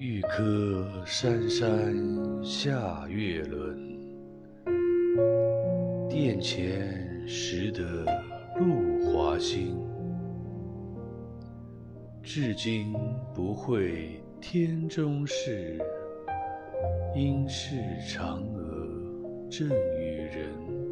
玉颗山山下月轮，殿前拾得露华新。至今不会天中事，应是嫦娥赠与人。